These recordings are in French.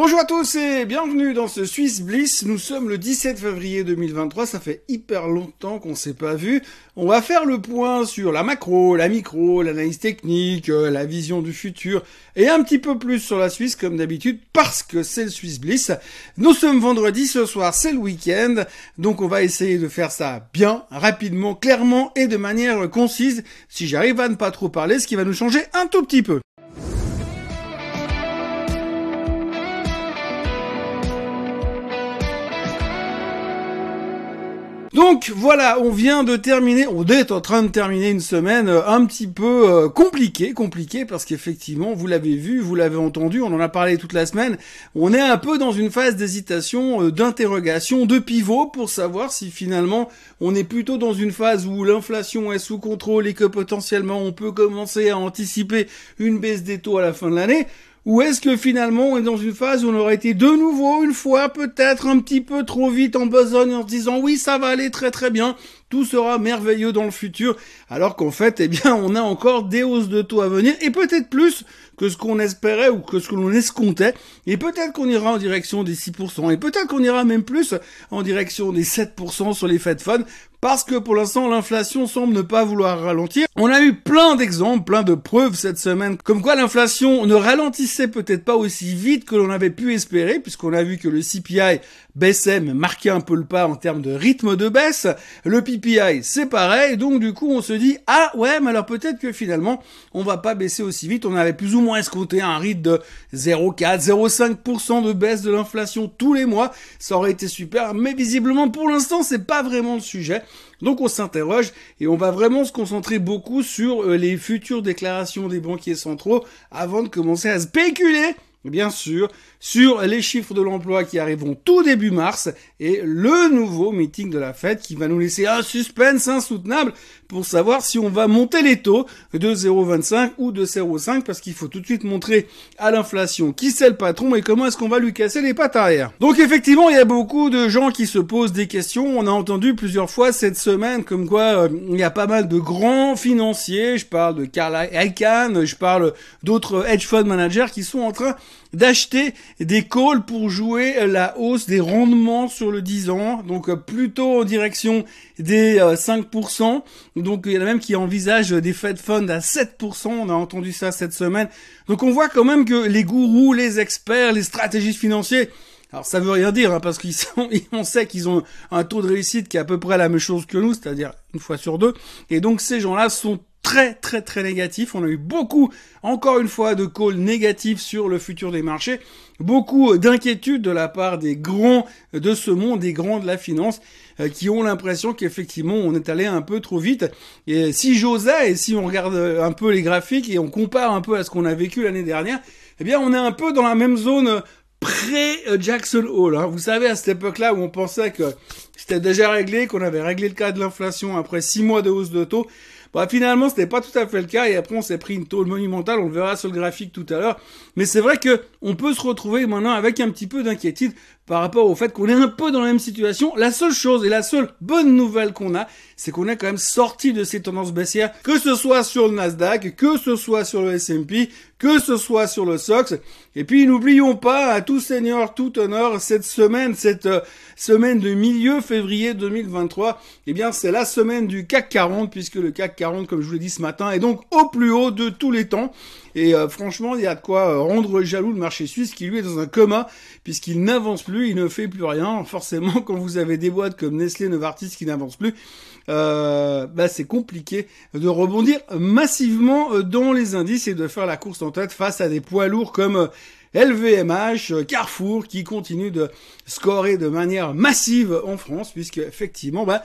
Bonjour à tous et bienvenue dans ce Swiss Bliss. Nous sommes le 17 février 2023. Ça fait hyper longtemps qu'on s'est pas vu. On va faire le point sur la macro, la micro, l'analyse technique, euh, la vision du futur et un petit peu plus sur la Suisse comme d'habitude parce que c'est le Swiss Bliss. Nous sommes vendredi ce soir, c'est le week-end. Donc on va essayer de faire ça bien, rapidement, clairement et de manière concise si j'arrive à ne pas trop parler, ce qui va nous changer un tout petit peu. Donc voilà, on vient de terminer, on est en train de terminer une semaine euh, un petit peu euh, compliquée, compliquée parce qu'effectivement, vous l'avez vu, vous l'avez entendu, on en a parlé toute la semaine, on est un peu dans une phase d'hésitation, euh, d'interrogation, de pivot pour savoir si finalement on est plutôt dans une phase où l'inflation est sous contrôle et que potentiellement on peut commencer à anticiper une baisse des taux à la fin de l'année ou est-ce que finalement on est dans une phase où on aurait été de nouveau une fois peut-être un petit peu trop vite en besogne en se disant oui ça va aller très très bien, tout sera merveilleux dans le futur, alors qu'en fait eh bien on a encore des hausses de taux à venir et peut-être plus que ce qu'on espérait ou que ce que l'on escomptait, et peut-être qu'on ira en direction des 6%, et peut-être qu'on ira même plus en direction des 7% sur les Fed Funds, parce que pour l'instant l'inflation semble ne pas vouloir ralentir. On a eu plein d'exemples, plein de preuves cette semaine, comme quoi l'inflation ne ralentissait peut-être pas aussi vite que l'on avait pu espérer, puisqu'on a vu que le CPI mais marquait un peu le pas en termes de rythme de baisse. Le PPI, c'est pareil, donc du coup on se dit, ah ouais, mais alors peut-être que finalement, on va pas baisser aussi vite, on avait plus ou moins escompté un rythme de 0,4, 0,5% de baisse de l'inflation tous les mois, ça aurait été super, mais visiblement pour l'instant c'est pas vraiment le sujet. Donc on s'interroge et on va vraiment se concentrer beaucoup sur euh, les futures déclarations des banquiers centraux avant de commencer à spéculer bien sûr, sur les chiffres de l'emploi qui arriveront tout début mars et le nouveau meeting de la Fed qui va nous laisser un suspense insoutenable pour savoir si on va monter les taux de 0,25 ou de 0,5 parce qu'il faut tout de suite montrer à l'inflation qui c'est le patron et comment est-ce qu'on va lui casser les pattes arrière. Donc effectivement, il y a beaucoup de gens qui se posent des questions. On a entendu plusieurs fois cette semaine comme quoi euh, il y a pas mal de grands financiers, je parle de Carl Icahn, je parle d'autres hedge fund managers qui sont en train d'acheter des calls pour jouer la hausse des rendements sur le 10 ans, donc euh, plutôt en direction des 5%. Euh, donc il y en a même qui envisagent des Fed Funds à 7%, on a entendu ça cette semaine. Donc on voit quand même que les gourous, les experts, les stratégistes financiers, alors ça veut rien dire hein, parce qu'ils sont, on sait qu'ils ont un taux de réussite qui est à peu près la même chose que nous, c'est-à-dire une fois sur deux. Et donc ces gens-là sont très très très négatif. On a eu beaucoup, encore une fois, de calls négatifs sur le futur des marchés. Beaucoup d'inquiétudes de la part des grands de ce monde, des grands de la finance, euh, qui ont l'impression qu'effectivement on est allé un peu trop vite. Et si j'osais, et si on regarde un peu les graphiques et on compare un peu à ce qu'on a vécu l'année dernière, eh bien on est un peu dans la même zone pré-Jackson Hole. Hein. Vous savez, à cette époque-là où on pensait que c'était déjà réglé, qu'on avait réglé le cas de l'inflation après six mois de hausse de taux, Bon, finalement, c'était pas tout à fait le cas et après on s'est pris une tôle monumentale, on le verra sur le graphique tout à l'heure. Mais c'est vrai que on peut se retrouver maintenant avec un petit peu d'inquiétude par rapport au fait qu'on est un peu dans la même situation. La seule chose et la seule bonne nouvelle qu'on a, c'est qu'on est quand même sorti de ces tendances baissières, que ce soit sur le Nasdaq, que ce soit sur le S&P, que ce soit sur le SOX. Et puis n'oublions pas, à tout seigneur, tout honneur, cette semaine, cette euh, semaine de milieu février 2023, eh bien c'est la semaine du CAC 40, puisque le CAC 40, comme je vous l'ai dit ce matin, est donc au plus haut de tous les temps. Et euh, franchement, il y a de quoi euh, rendre jaloux le marché suisse qui lui est dans un coma puisqu'il n'avance plus, il ne fait plus rien. Forcément, quand vous avez des boîtes comme Nestlé, Novartis qui n'avancent plus, euh, bah, c'est compliqué de rebondir massivement dans les indices et de faire la course en tête face à des poids lourds comme LVMH, Carrefour qui continue de scorer de manière massive en France puisque effectivement bah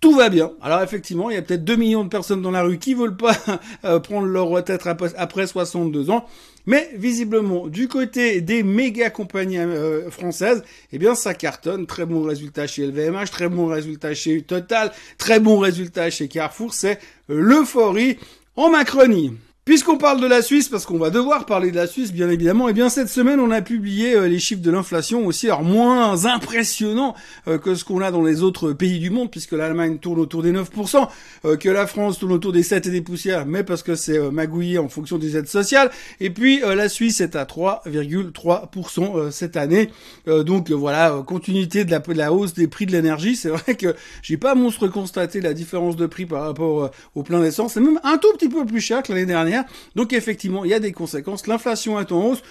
tout va bien. Alors effectivement, il y a peut-être 2 millions de personnes dans la rue qui veulent pas euh, prendre leur retraite après 62 ans. Mais visiblement, du côté des méga compagnies euh, françaises, eh bien ça cartonne. Très bon résultat chez LVMH, très bon résultat chez Total, très bon résultat chez Carrefour. C'est l'euphorie en Macronie. Puisqu'on parle de la Suisse, parce qu'on va devoir parler de la Suisse, bien évidemment, et eh bien cette semaine, on a publié euh, les chiffres de l'inflation aussi, alors moins impressionnants euh, que ce qu'on a dans les autres pays du monde, puisque l'Allemagne tourne autour des 9%, euh, que la France tourne autour des 7 et des poussières, mais parce que c'est magouillé en fonction des aides sociales, et puis la Suisse est à 3,3% cette année. donc voilà, continuité de la, de la, hausse des prix de l'énergie. C'est vrai que j'ai pas monstre constaté la différence de prix par rapport au plein d'essence. C'est même un tout petit peu plus cher que l'année dernière. Donc effectivement, il y a des conséquences. L'inflation est en hausse.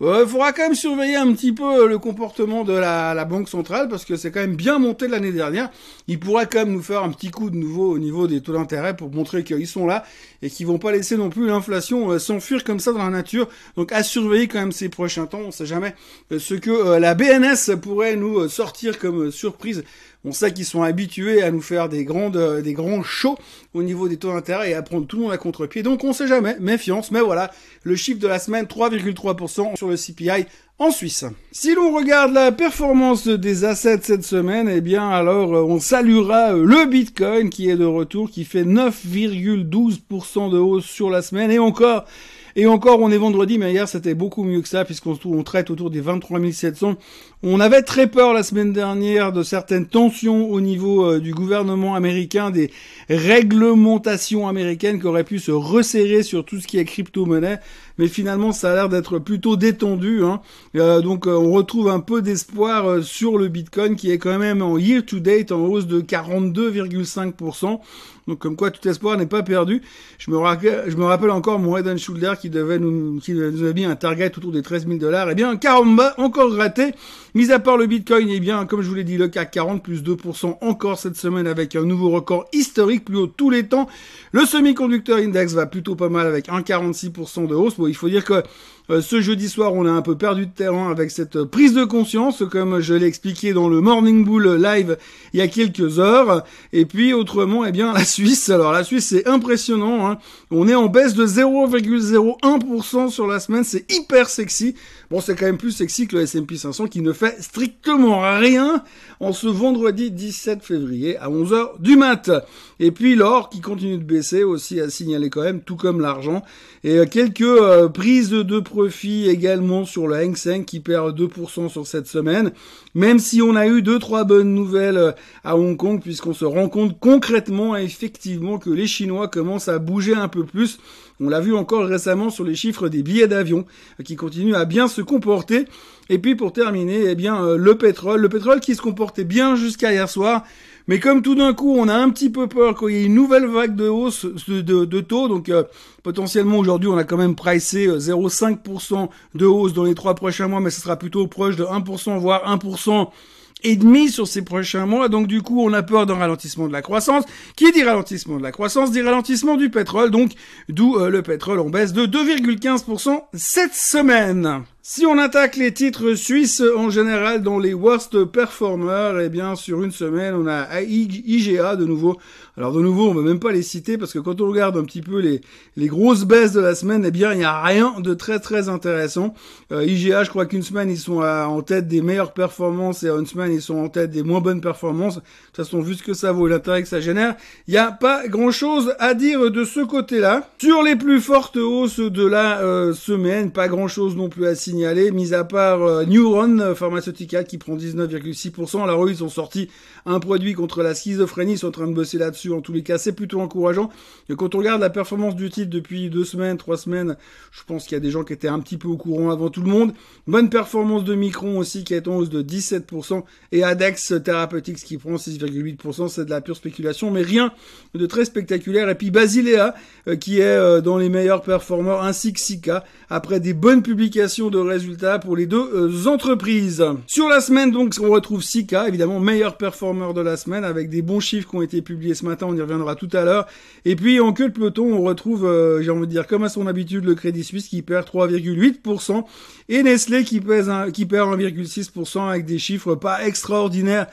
Il euh, faudra quand même surveiller un petit peu euh, le comportement de la, Banque centrale parce que c'est quand même bien monté l'année dernière. Il pourrait quand même nous faire un petit coup de nouveau au niveau des taux d'intérêt pour montrer qu'ils sont là et qu'ils vont pas laisser non plus l'inflation euh, s'enfuir comme ça dans la nature. Donc à surveiller quand même ces prochains temps. On sait jamais ce que la BNS pourrait nous sortir comme surprise on sait qu'ils sont habitués à nous faire des grandes, euh, des grands shows au niveau des taux d'intérêt et à prendre tout le monde à contre-pied. Donc on sait jamais, méfiance. Mais voilà, le chiffre de la semaine, 3,3% sur le CPI en Suisse. Si l'on regarde la performance des assets cette semaine, eh bien alors euh, on saluera euh, le Bitcoin qui est de retour, qui fait 9,12% de hausse sur la semaine et encore et encore, on est vendredi, mais hier c'était beaucoup mieux que ça, puisqu'on on traite autour des 23 700. On avait très peur la semaine dernière de certaines tensions au niveau euh, du gouvernement américain, des réglementations américaines qui auraient pu se resserrer sur tout ce qui est crypto-monnaie. Mais finalement, ça a l'air d'être plutôt détendu. Hein. Euh, donc, euh, on retrouve un peu d'espoir sur le Bitcoin qui est quand même en year-to-date en hausse de 42,5%. Donc comme quoi tout espoir n'est pas perdu. Je me, rappelle, encore mon Head Shoulder qui devait nous, qui nous a un target autour des 13 000 dollars. Eh bien, caramba, encore raté. Mis à part le Bitcoin, eh bien, comme je vous l'ai dit, le CAC 40 plus 2% encore cette semaine avec un nouveau record historique plus haut tous les temps. Le semi-conducteur index va plutôt pas mal avec 1,46% de hausse. Bon, il faut dire que euh, ce jeudi soir, on a un peu perdu de terrain avec cette prise de conscience, comme je l'ai expliqué dans le Morning Bull live il y a quelques heures. Et puis autrement, eh bien la Suisse. Alors la Suisse, c'est impressionnant. Hein. On est en baisse de 0,01% sur la semaine. C'est hyper sexy. Bon, c'est quand même plus sexy que le S&P 500 qui ne fait strictement rien en ce vendredi 17 février à 11h du mat. Et puis l'or qui continue de baisser aussi à signaler quand même, tout comme l'argent. Et euh, quelques euh, prises de profit également sur le Hang Seng qui perd 2% sur cette semaine. Même si on a eu deux trois bonnes nouvelles euh, à Hong Kong puisqu'on se rend compte concrètement effectivement que les Chinois commencent à bouger un peu plus. On l'a vu encore récemment sur les chiffres des billets d'avion qui continuent à bien se comporter. Et puis pour terminer, eh bien le pétrole, le pétrole qui se comportait bien jusqu'à hier soir, mais comme tout d'un coup, on a un petit peu peur qu'il y ait une nouvelle vague de hausse de, taux, donc euh, potentiellement aujourd'hui, on a quand même pricé 0,5% euh, de hausse dans les trois prochains mois, mais ce sera plutôt proche de 1%, voire 1% et demi sur ces prochains mois. Donc du coup, on a peur d'un ralentissement de la croissance. Qui dit ralentissement de la croissance dit ralentissement du pétrole. Donc d'où euh, le pétrole en baisse de 2,15% cette semaine. Si on attaque les titres suisses en général dans les worst performers, eh bien sur une semaine on a IGA de nouveau. Alors de nouveau on va même pas les citer parce que quand on regarde un petit peu les, grosses baisses de la semaine, eh bien il n'y a rien de très très intéressant. Euh, IGA je crois qu'une semaine ils sont en tête des meilleures performances et une semaine ils sont en tête des moins bonnes performances. De toute façon vu ce que ça vaut et l'intérêt que ça génère, il n'y a pas grand chose à dire de ce côté-là. Sur les plus fortes hausses de la euh, semaine, pas grand chose non plus à signaler, mis à part euh, Neuron Pharmaceutical qui prend 19,6%. Alors eux, ils ont sorti un produit contre la schizophrénie, ils sont en train de bosser là-dessus. En tous les cas, c'est plutôt encourageant. Et quand on regarde la performance du titre depuis deux semaines, trois semaines, je pense qu'il y a des gens qui étaient un petit peu au courant avant tout le monde. Bonne performance de Micron aussi qui est en hausse de 17%. Et Adex Therapeutics qui prend 6,8%. C'est de la pure spéculation, mais rien de très spectaculaire. Et puis Basilea euh, qui est dans les meilleurs performeurs ainsi que Sika après des bonnes publications de résultats pour les deux euh, entreprises. Sur la semaine, donc, on retrouve Sika, évidemment, meilleur performeur de la semaine, avec des bons chiffres qui ont été publiés ce matin, on y reviendra tout à l'heure. Et puis, en queue de peloton, on retrouve, euh, j'ai envie de dire, comme à son habitude, le Crédit Suisse qui perd 3,8%, et Nestlé qui, pèse qui perd 1,6% avec des chiffres pas extraordinaires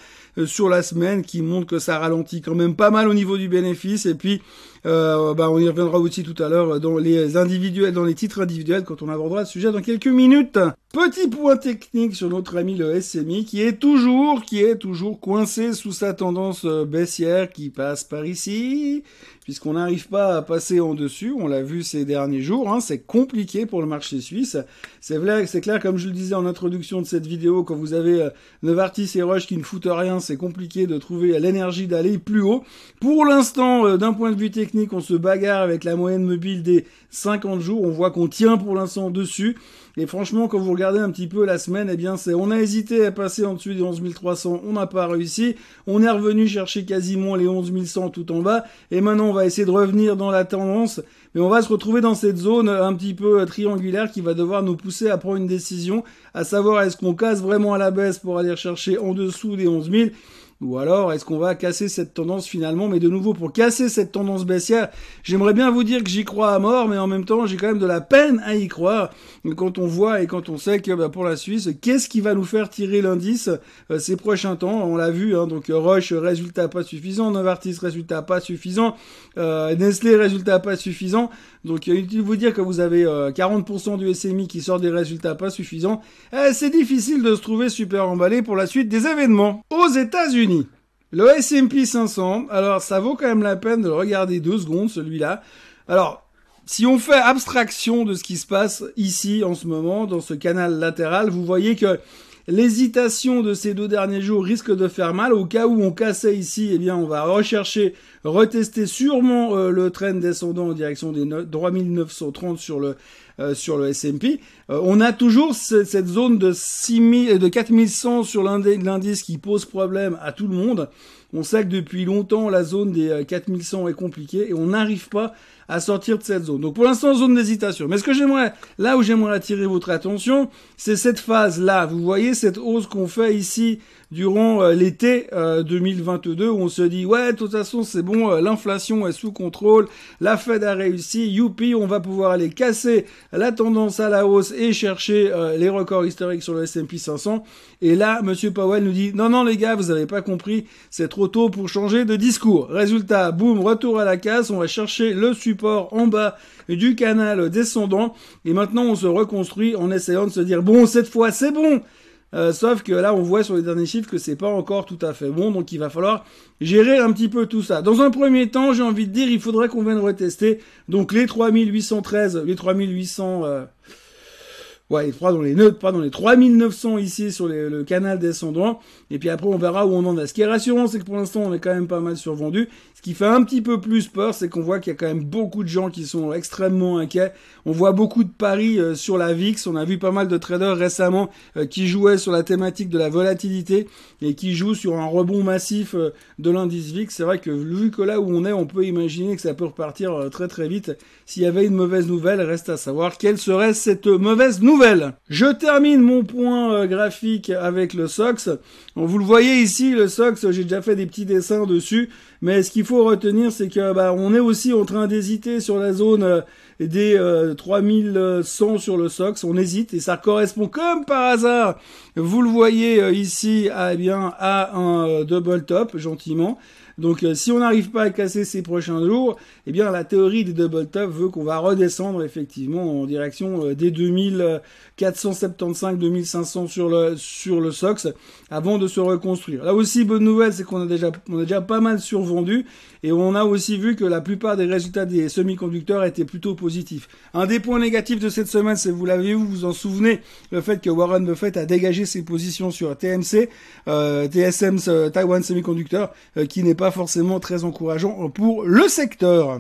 sur la semaine qui montrent que ça ralentit quand même pas mal au niveau du bénéfice. Et puis, euh, bah, on y reviendra aussi tout à l'heure dans les individuels, dans les titres individuels quand on abordera le sujet dans quelques minutes. Petit point technique sur notre ami le SMI qui est toujours, qui est toujours coincé sous sa tendance euh, baissière qui passe par ici, puisqu'on n'arrive pas à passer en dessus. On l'a vu ces derniers jours. Hein, c'est compliqué pour le marché suisse. C'est clair, c'est clair, comme je le disais en introduction de cette vidéo, quand vous avez euh, Novartis et Rush qui ne foutent rien, c'est compliqué de trouver l'énergie d'aller plus haut. Pour l'instant, euh, d'un point de vue technique, on se bagarre avec la moyenne mobile des 50 jours. On voit qu'on tient pour l'instant dessus. Et franchement, quand vous regardez un petit peu la semaine, eh bien, c'est, on a hésité à passer en dessous des 11 300, on n'a pas réussi. On est revenu chercher quasiment les 11 100 tout en bas. Et maintenant, on va essayer de revenir dans la tendance. Mais on va se retrouver dans cette zone un petit peu triangulaire qui va devoir nous pousser à prendre une décision, à savoir est-ce qu'on casse vraiment à la baisse pour aller chercher en dessous des 11 000 ou alors, est-ce qu'on va casser cette tendance finalement Mais de nouveau, pour casser cette tendance baissière, j'aimerais bien vous dire que j'y crois à mort, mais en même temps, j'ai quand même de la peine à y croire. Quand on voit et quand on sait que bah, pour la Suisse, qu'est-ce qui va nous faire tirer l'indice euh, ces prochains temps? On l'a vu, hein, donc Roche, résultat pas suffisant, Novartis, résultat pas suffisant, euh, Nestlé, résultat pas suffisant. Donc il est utile de vous dire que vous avez 40% euh, du SMI qui sort des résultats pas suffisants. Eh, c'est difficile de se trouver super emballé pour la suite des événements. Aux États-Unis, le S&P 500, alors ça vaut quand même la peine de le regarder deux secondes celui-là. Alors si on fait abstraction de ce qui se passe ici en ce moment dans ce canal latéral, vous voyez que L'hésitation de ces deux derniers jours risque de faire mal. Au cas où on cassait ici, eh bien, on va rechercher, retester sûrement euh, le train descendant en direction des 3930 sur le euh, sur le S&P. Euh, on a toujours cette zone de 6000 de 4100 sur l'indice qui pose problème à tout le monde. On sait que depuis longtemps la zone des 4100 est compliquée et on n'arrive pas à sortir de cette zone. Donc pour l'instant, zone d'hésitation. Mais ce que j'aimerais, là où j'aimerais attirer votre attention, c'est cette phase-là. Vous voyez cette hausse qu'on fait ici durant euh, l'été 2022 euh, où on se dit ouais de toute façon c'est bon euh, l'inflation est sous contrôle la Fed a réussi youpi on va pouvoir aller casser la tendance à la hausse et chercher les records historiques sur le S&P 500 et là monsieur Powell nous dit non non les gars vous avez pas compris c'est trop tôt pour changer de discours résultat boum retour à la casse on va chercher le en bas du canal descendant et maintenant on se reconstruit en essayant de se dire bon cette fois c'est bon euh, sauf que là, on voit sur les derniers chiffres que c'est pas encore tout à fait bon, donc il va falloir gérer un petit peu tout ça. Dans un premier temps, j'ai envie de dire, il faudrait qu'on vienne retester donc les 3813, les 3800. Euh, Ouais, il dans les neutres, pas dans les 3900 ici sur le canal descendant. Et puis après, on verra où on en est. Ce qui est rassurant, c'est que pour l'instant, on est quand même pas mal survendu. Ce qui fait un petit peu plus peur, c'est qu'on voit qu'il y a quand même beaucoup de gens qui sont extrêmement inquiets. On voit beaucoup de paris euh, sur la VIX. On a vu pas mal de traders récemment euh, qui jouaient sur la thématique de la volatilité et qui jouent sur un rebond massif euh, de l'indice VIX. C'est vrai que vu que là où on est, on peut imaginer que ça peut repartir très très vite. S'il y avait une mauvaise nouvelle, reste à savoir quelle serait cette mauvaise nouvelle. Je termine mon point euh, graphique avec le SOX. vous le voyez ici, le SOX, j'ai déjà fait des petits dessins dessus, mais ce qu'il faut retenir, c'est que bah, on est aussi en train d'hésiter sur la zone euh, des 3100 euh, sur le SOX. On hésite et ça correspond comme par hasard, vous le voyez ici, à, eh bien, à un double top, gentiment. Donc euh, si on n'arrive pas à casser ces prochains jours, eh bien la théorie des double top veut qu'on va redescendre effectivement en direction euh, des 2475 2500 sur le sur le SOX avant de se reconstruire. Là aussi bonne nouvelle, c'est qu'on a déjà on a déjà pas mal survendu et on a aussi vu que la plupart des résultats des semi-conducteurs étaient plutôt positifs. Un des points négatifs de cette semaine, c'est vous l'avez vous vous en souvenez, le fait que Warren Buffett a dégagé ses positions sur TMC, euh, TSM Taiwan Semiconductor, qui n'est pas forcément très encourageant pour le secteur.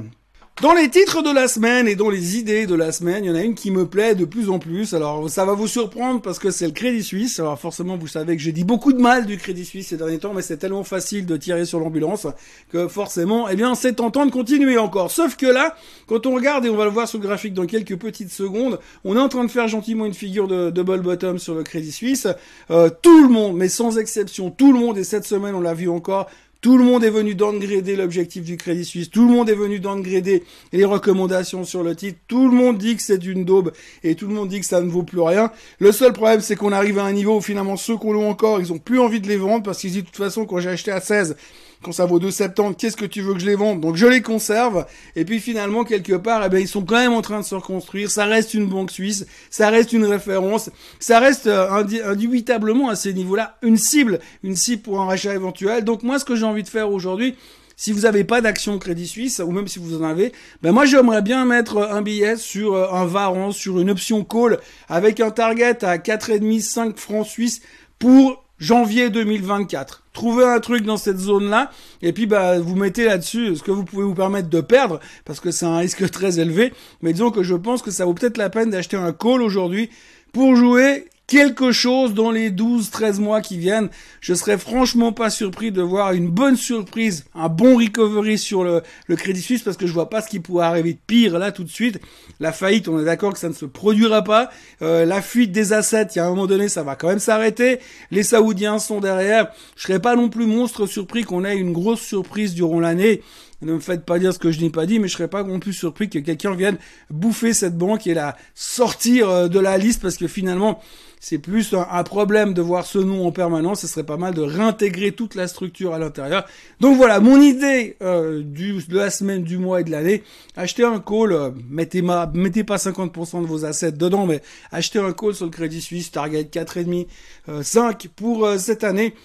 Dans les titres de la semaine et dans les idées de la semaine, il y en a une qui me plaît de plus en plus. Alors ça va vous surprendre parce que c'est le Crédit Suisse. Alors forcément vous savez que j'ai dit beaucoup de mal du Crédit Suisse ces derniers temps, mais c'est tellement facile de tirer sur l'ambulance que forcément, eh bien c'est tentant de continuer encore. Sauf que là, quand on regarde et on va le voir sur le graphique dans quelques petites secondes, on est en train de faire gentiment une figure de double bottom sur le Crédit Suisse. Euh, tout le monde, mais sans exception, tout le monde et cette semaine on l'a vu encore, Tout le monde est venu downgrader l'objectif du Crédit Suisse. Tout le monde est venu downgrader les recommandations sur le titre. Tout le monde dit que c'est une daube et tout le monde dit que ça ne vaut plus rien. Le seul problème, c'est qu'on arrive à un niveau où finalement ceux qu'on l'ont encore, ils ont plus envie de les vendre parce qu'ils disent de toute façon quand j'ai acheté à 16, quand ça vaut 2 septembre, qu'est-ce que tu veux que je les vende? Donc je les conserve. Et puis finalement, quelque part, eh ben, ils sont quand même en train de se reconstruire. Ça reste une banque suisse, ça reste une référence, ça reste euh, indubitablement à ces niveaux-là une cible, une cible pour un rachat éventuel. Donc moi, ce que j'ai envie de faire aujourd'hui, si vous n'avez pas d'action Crédit Suisse, ou même si vous en avez, ben moi j'aimerais bien mettre un billet sur euh, un varan, sur une option call, avec un target à 4,5, 5 francs suisses pour janvier 2024. Trouvez un truc dans cette zone-là, et puis bah vous mettez là-dessus ce que vous pouvez vous permettre de perdre, parce que c'est un risque très élevé. Mais disons que je pense que ça vaut peut-être la peine d'acheter un call aujourd'hui pour jouer quelque chose dans les 12, 13 mois qui viennent. Je serais franchement pas surpris de voir une bonne surprise, un bon recovery sur le, le Crédit Suisse parce que je vois pas ce qui pourrait arriver de pire là tout de suite. La faillite, on est d'accord que ça ne se produira pas. Euh, la fuite des assets, il y a un moment donné, ça va quand même s'arrêter. Les Saoudiens sont derrière. Je serais pas non plus monstre surpris qu'on ait une grosse surprise durant l'année. Ne me faites pas dire ce que je n'ai pas dit, mais je serais pas non plus surpris que quelqu'un vienne bouffer cette banque et la sortir euh, de la liste parce que finalement, c'est plus un, problème de voir ce nom en permanence. Ce serait pas mal de réintégrer toute la structure à l'intérieur. Donc voilà, mon idée euh, du, de la semaine, du mois et de l'année. Achetez un call, euh, mettez, ma, mettez pas 50% de vos assets dedans, mais achetez un call sur le Crédit Suisse, target 4,5, euh, 5 pour cette année,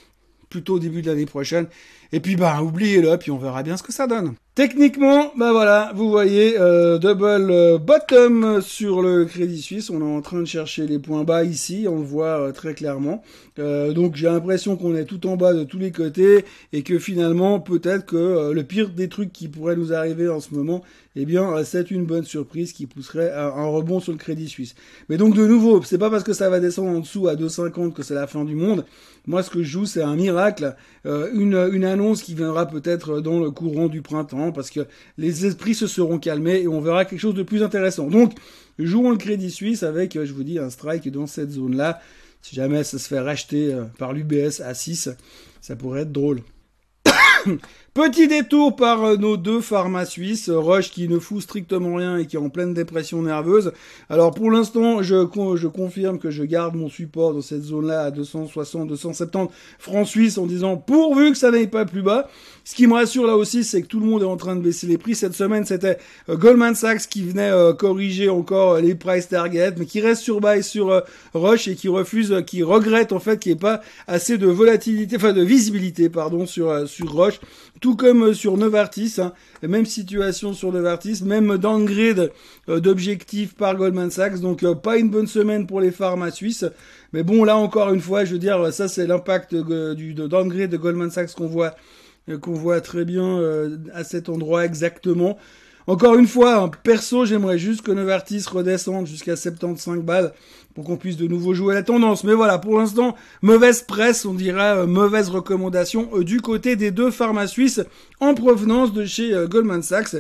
plutôt au début de l'année prochaine. Et puis bah oubliez-le, puis on verra bien ce que ça donne. Techniquement, bah voilà, vous voyez, euh, double euh, bottom sur le Crédit Suisse. On est en train de chercher les points bas ici, on le voit euh, très clairement. donc j'ai l'impression qu'on est tout en bas de tous les côtés et que finalement, peut-être que le pire des trucs qui pourrait nous arriver en ce moment, eh bien, c'est une bonne surprise qui pousserait un rebond sur le Crédit Suisse. Mais donc de nouveau, c'est pas parce que ça va descendre en dessous à 2,50 que c'est la fin du monde. Moi, ce que je joue, c'est un miracle, une, une annonce qui viendra peut-être dans le courant du printemps parce que les esprits se seront calmés et on verra quelque chose de plus intéressant. Donc, jouons le Crédit Suisse avec, euh, je vous dis, un strike dans cette zone-là. Si jamais ça se fait racheter euh, par l'UBS à 6, ça pourrait être drôle. Petit détour par euh, nos deux pharma suisses, Roche qui ne fout strictement rien et qui est en pleine dépression nerveuse. Alors pour l'instant, je, je confirme que je garde mon support dans cette zone-là à 260, 270 francs suisses en disant pourvu que ça n'aille pas plus bas. Ce qui me rassure là aussi, c'est que tout le monde est en train de baisser les prix. Cette semaine, c'était euh, Goldman Sachs qui venait euh, corriger encore les price targets, mais qui reste sur buy sur Roche et qui refuse, qui regrette en fait qu'il n'y ait pas assez de volatilité, enfin de visibilité, pardon, sur, sur Roche tout comme sur Novartis, hein, même situation sur Novartis, même downgrade euh, d'objectifs par Goldman Sachs, donc euh, pas une bonne semaine pour les pharma suisses. Mais bon, là encore une fois, je veux dire, ça c'est l'impact du de downgrade de Goldman Sachs qu'on voit, euh, qu'on voit très bien à cet endroit exactement. Encore une fois, hein, perso, j'aimerais juste que Novartis redescende jusqu'à 75 balles pour qu'on puisse de nouveau jouer la tendance. Mais voilà, pour l'instant, mauvaise presse, on dirait euh, mauvaise recommandation euh, du côté des deux pharma suisses en provenance de chez euh, Goldman Sachs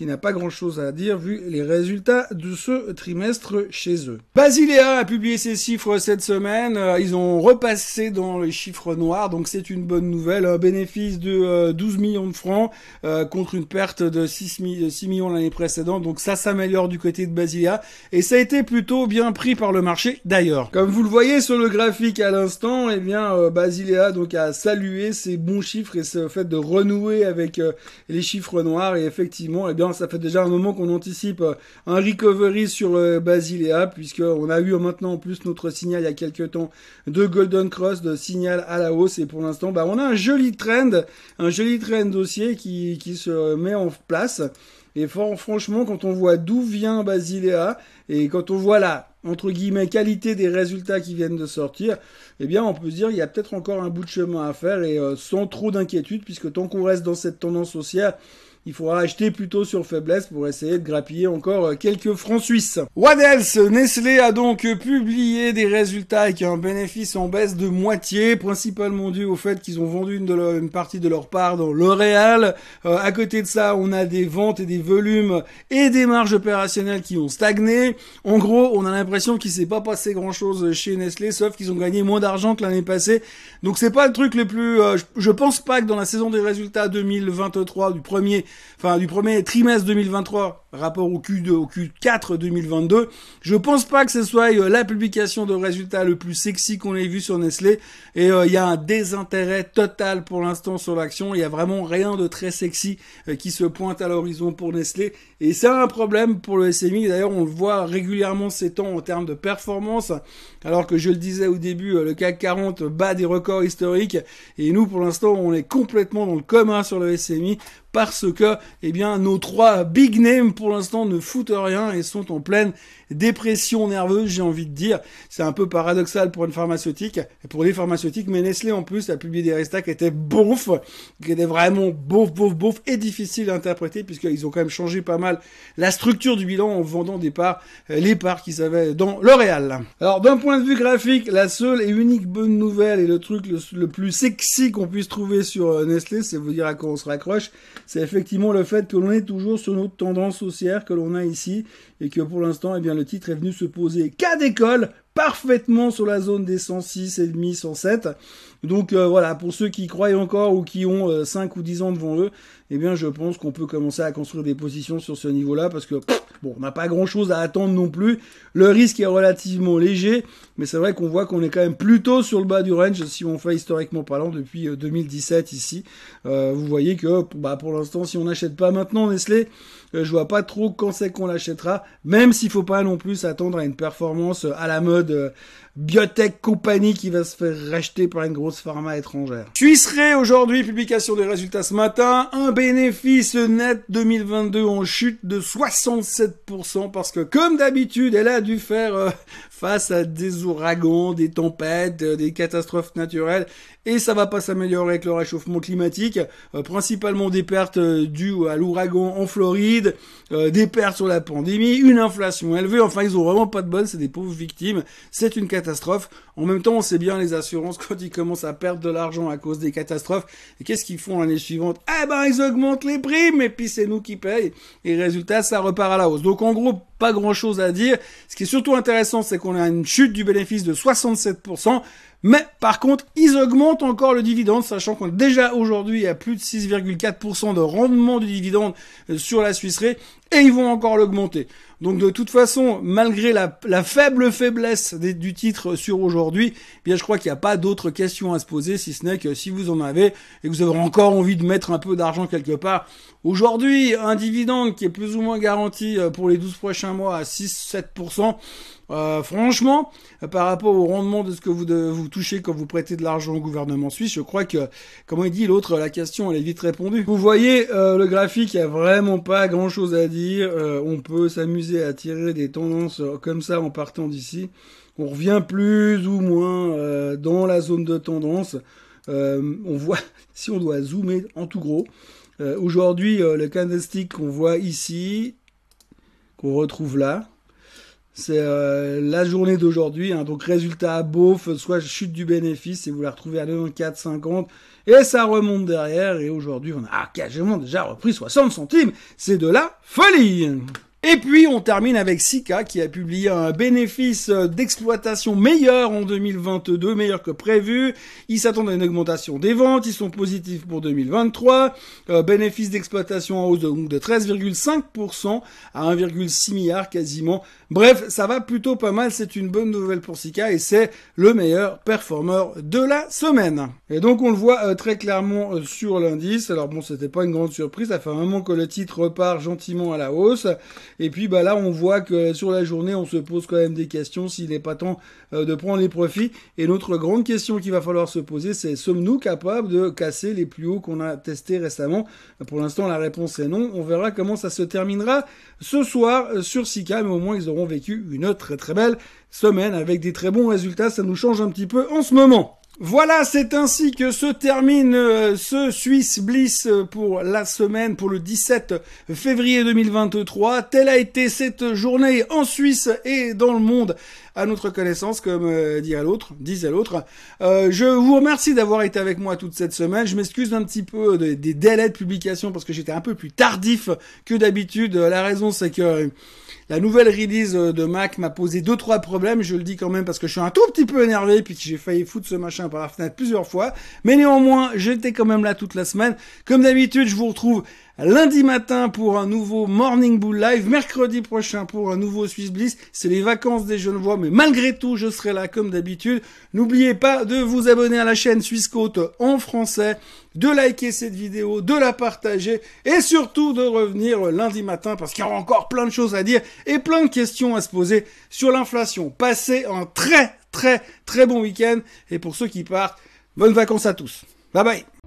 qui n'a pas grand-chose à dire vu les résultats de ce trimestre chez eux. Basilea a publié ses chiffres cette semaine, euh, ils ont repassé dans les chiffres noirs, donc c'est une bonne nouvelle, un bénéfice de 12 euh, millions de francs euh, contre une perte de 6, millions l'année précédente, donc ça s'améliore du côté de Basilea, et ça a été plutôt bien pris par le marché d'ailleurs. Comme vous le voyez sur le graphique à l'instant, eh bien Basilea donc a salué ses bons chiffres et ce fait de renouer avec les chiffres noirs, et effectivement, eh ça fait déjà un moment qu'on anticipe euh, un recovery sur euh, Basilea, puisqu'on a eu maintenant en plus notre signal il y a quelques temps de Golden Cross, de signal à la hausse, et pour l'instant, bah, on a un joli trend, un joli trend qui, qui se met en place. Et franchement, quand on voit d'où vient Basilea, et quand on voit la, entre guillemets, qualité des résultats qui viennent de sortir, eh bien, on peut se dire qu'il y a peut-être encore un bout de chemin à faire, et euh, sans trop d'inquiétude, puisque tant qu'on reste dans cette tendance haussière, il faudra acheter plutôt sur faiblesse pour essayer de grappiller encore euh, quelques francs suisses. What else? Nestlé a donc publié des résultats avec un bénéfice en baisse de moitié, principalement dû au fait qu'ils ont vendu une, partie de leur part dans L'Oréal. Euh, à côté de ça, on a des ventes et des volumes et des marges opérationnelles qui ont stagné. En gros, on a l'impression qu'il s'est pas passé grand chose chez Nestlé, sauf qu'ils ont gagné moins d'argent que l'année passée. Donc c'est pas le truc le plus. Euh, je pense pas que dans la saison des résultats 2023 du premier enfin du premier trimestre 2023 rapport au Q2, au Q4 2022. Je pense pas que ce soit euh, la publication de résultats le plus sexy qu'on ait vu sur Nestlé. Et euh, il y a un désintérêt total pour l'instant sur l'action. Il y a vraiment rien de très sexy euh, qui se pointe à l'horizon pour Nestlé. Et c'est un problème pour le SMI. D'ailleurs, on le voit régulièrement ces temps en termes de performance. Alors que je le disais au début, le CAC 40 bat des records historiques. Et nous, pour l'instant, on est complètement dans le commun sur le SMI parce que, eh bien, nos trois big names pour l'instant ne foutent rien et sont en pleine dépression nerveuse, j'ai envie de dire. C'est un peu paradoxal pour une pharmaceutique, pour les pharmaceutiques, mais Nestlé en plus a publié des résultats qui étaient bonf, qui étaient vraiment bof, bof, bof, et difficiles à interpréter puisqu'ils ont quand même changé pas mal la structure du bilan en vendant des parts, euh, les parts qu'ils avaient dans L'Oréal. Alors d'un point de vue graphique, la seule et unique bonne nouvelle et le truc le, plus sexy qu'on puisse trouver sur euh, Nestlé, c'est vous dire à quoi on se raccroche, c'est effectivement le fait que l'on est toujours sur notre tendance haussière que l'on a ici et que pour l'instant, eh bien, le titre est venu se poser. Cas d'école parfaitement sur la zone des 106 et demi 107. Donc euh, voilà, pour ceux qui croient encore ou qui ont 5 euh, ou 10 ans devant eux, eh bien je pense qu'on peut commencer à construire des positions sur ce niveau-là parce que bon, on n'a pas grand-chose à attendre non plus. Le risque est relativement léger, mais c'est vrai qu'on voit qu'on est quand même plutôt sur le bas du range si on fait historiquement parlant depuis 2017 euh, ici. vous voyez que bah, pour l'instant, si on n'achète pas maintenant Nestlé, je vois pas trop quand c'est qu'on l'achètera, même s'il faut pas non plus s'attendre à une performance à la mode euh, biotech compagnie qui va se faire racheter par une grosse pharma étrangère. Suisseray aujourd'hui, publication des résultats ce matin, un bénéfice net 2022 en chute de 67% parce que comme d'habitude, elle a dû faire euh, face à des ouragans, des tempêtes, euh, des catastrophes naturelles. Et ça va pas s'améliorer avec le réchauffement climatique, euh, principalement des pertes dues à l'ouragan en Floride, des pertes sur la pandémie, une inflation élevée, enfin ils ont vraiment pas de bonne, c'est des pauvres victimes, c'est une catastrophe En même temps, on sait bien les assurances quand ils commencent à perdre de l'argent à cause des catastrophes. Et qu'est-ce qu'ils font l'année suivante? Eh ben, ils augmentent les primes et puis c'est nous qui payons. Et résultat, ça repart à la hausse. Donc en gros, pas grand-chose à dire. Ce qui est surtout intéressant, c'est qu'on a une chute du bénéfice de 67%. Mais par contre, ils augmentent encore le dividende, sachant qu'on est déjà aujourd'hui à plus de 6,4% de rendement du dividende euh, sur la Suisserie, et ils vont encore l'augmenter. Donc de toute façon, malgré la, faible faiblesse du titre sur aujourd'hui, eh bien je crois qu'il n'y a pas d'autres questions à se poser, si ce n'est que si vous en avez et que vous avez encore envie de mettre un peu d'argent quelque part, aujourd'hui, un dividende qui est plus ou moins garanti euh, pour les 12 prochains mois à 6-7%, euh, franchement, par rapport au rendement de ce que vous, vous touchez quand vous prêtez de l'argent au gouvernement suisse, je crois que, comment il dit l'autre, la question elle est vite répondue. Vous voyez, euh, le graphique, il n'y a vraiment pas grand chose à dire. Euh, on peut s'amuser à tirer des tendances comme ça en partant d'ici. On revient plus ou moins dans la zone de tendance. on voit, si on doit zoomer en tout gros, aujourd'hui, le candlestick qu'on voit ici, qu'on retrouve là, c'est euh, la journée d'aujourd'hui, hein, donc résultat à beauf, soit chute du bénéfice, et vous la retrouvez à 94,50, et ça remonte derrière, et aujourd'hui on a quasiment déjà repris 60 centimes, c'est de la folie et puis on termine avec Sika qui a publié un bénéfice d'exploitation meilleur en 2022, meilleur que prévu. Ils s'attendent à une augmentation des ventes, ils sont positifs pour 2023. Euh, bénéfice d'exploitation en hausse de, de 13,5% à 1,6 milliard quasiment. Bref, ça va plutôt pas mal, c'est une bonne nouvelle pour Sika et c'est le meilleur performeur de la semaine. Et donc on le voit euh, très clairement euh, sur l'indice. Alors bon, c'était pas une grande surprise, ça fait un moment que le titre repart gentiment à la hausse. Et puis bah là, on voit que sur la journée, on se pose quand même des questions s'il n'est pas temps euh, de prendre les profits. Et notre grande question qu'il va falloir se poser, c'est sommes-nous capables de casser les plus hauts qu'on a testés récemment? Pour l'instant, la réponse est non. On verra comment ça se terminera ce soir euh, sur Sika, mais au moins ils auront vécu une très très belle semaine avec des très bons résultats. Ça nous change un petit peu en ce moment. Voilà, c'est ainsi que se termine euh, ce Swiss Bliss euh, pour la semaine, pour le 17 février 2023. Telle a été cette journée en Suisse et dans le monde à notre connaissance, comme euh, à l'autre, disait l'autre. je vous remercie d'avoir été avec moi toute cette semaine. Je m'excuse un petit peu des délais de publication parce que j'étais un peu plus tardif que d'habitude. La raison, c'est que la nouvelle release euh, de Mac m'a posé deux trois problèmes, je le dis quand même parce que je suis un tout petit peu énervé puis que j'ai failli foutre ce machin par la fenêtre plusieurs fois. Mais néanmoins, j'étais quand même là toute la semaine. Comme d'habitude, je vous retrouve lundi matin pour un nouveau Morning Bull Live, mercredi prochain pour un nouveau Swiss Bliss. C'est les vacances des Genevois, mais malgré tout, je serai là comme d'habitude. N'oubliez pas de vous abonner à la chaîne Suisse Côte en français, de liker cette vidéo, de la partager et surtout de revenir lundi matin parce qu'il y aura encore plein de choses à dire et plein de questions à se poser sur l'inflation. Passez un très très très bon week-end et pour ceux qui partent, bonnes vacances à tous. Bye bye